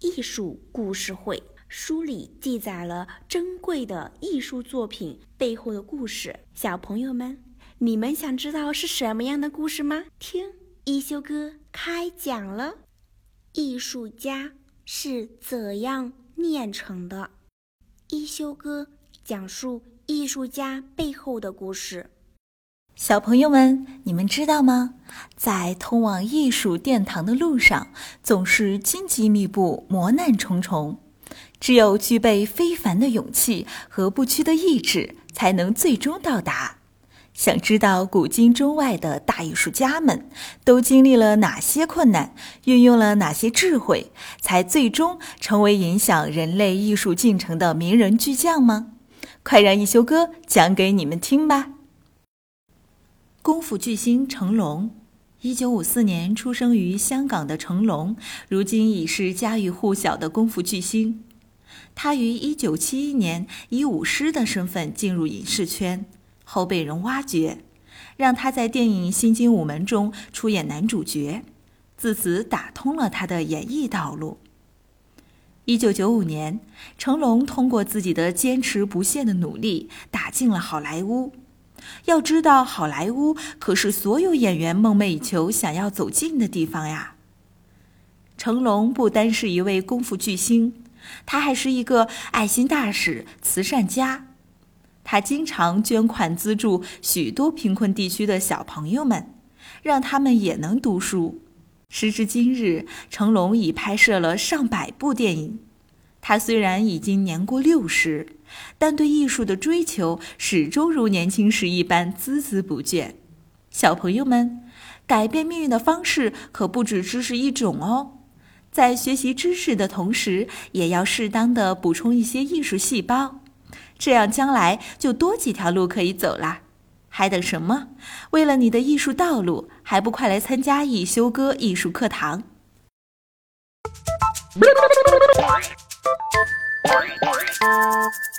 艺术故事会》，书里记载了珍贵的艺术作品背后的故事。小朋友们，你们想知道是什么样的故事吗？听一休哥开讲了。艺术家是怎样炼成的？一休哥讲述艺术家背后的故事。小朋友们，你们知道吗？在通往艺术殿堂的路上，总是荆棘密布、磨难重重。只有具备非凡的勇气和不屈的意志，才能最终到达。想知道古今中外的大艺术家们都经历了哪些困难，运用了哪些智慧，才最终成为影响人类艺术进程的名人巨匠吗？快让一休哥讲给你们听吧！功夫巨星成龙，一九五四年出生于香港的成龙，如今已是家喻户晓的功夫巨星。他于一九七一年以舞狮的身份进入影视圈，后被人挖掘，让他在电影《新精武门》中出演男主角，自此打通了他的演艺道路。一九九五年，成龙通过自己的坚持不懈的努力，打进了好莱坞。要知道，好莱坞可是所有演员梦寐以求、想要走进的地方呀。成龙不单是一位功夫巨星，他还是一个爱心大使、慈善家。他经常捐款资助许多贫困地区的小朋友们，让他们也能读书。时至今日，成龙已拍摄了上百部电影。他虽然已经年过六十。但对艺术的追求始终如年轻时一般孜孜不倦。小朋友们，改变命运的方式可不止知识一种哦。在学习知识的同时，也要适当的补充一些艺术细胞，这样将来就多几条路可以走啦。还等什么？为了你的艺术道路，还不快来参加一休哥艺术课堂？Bye.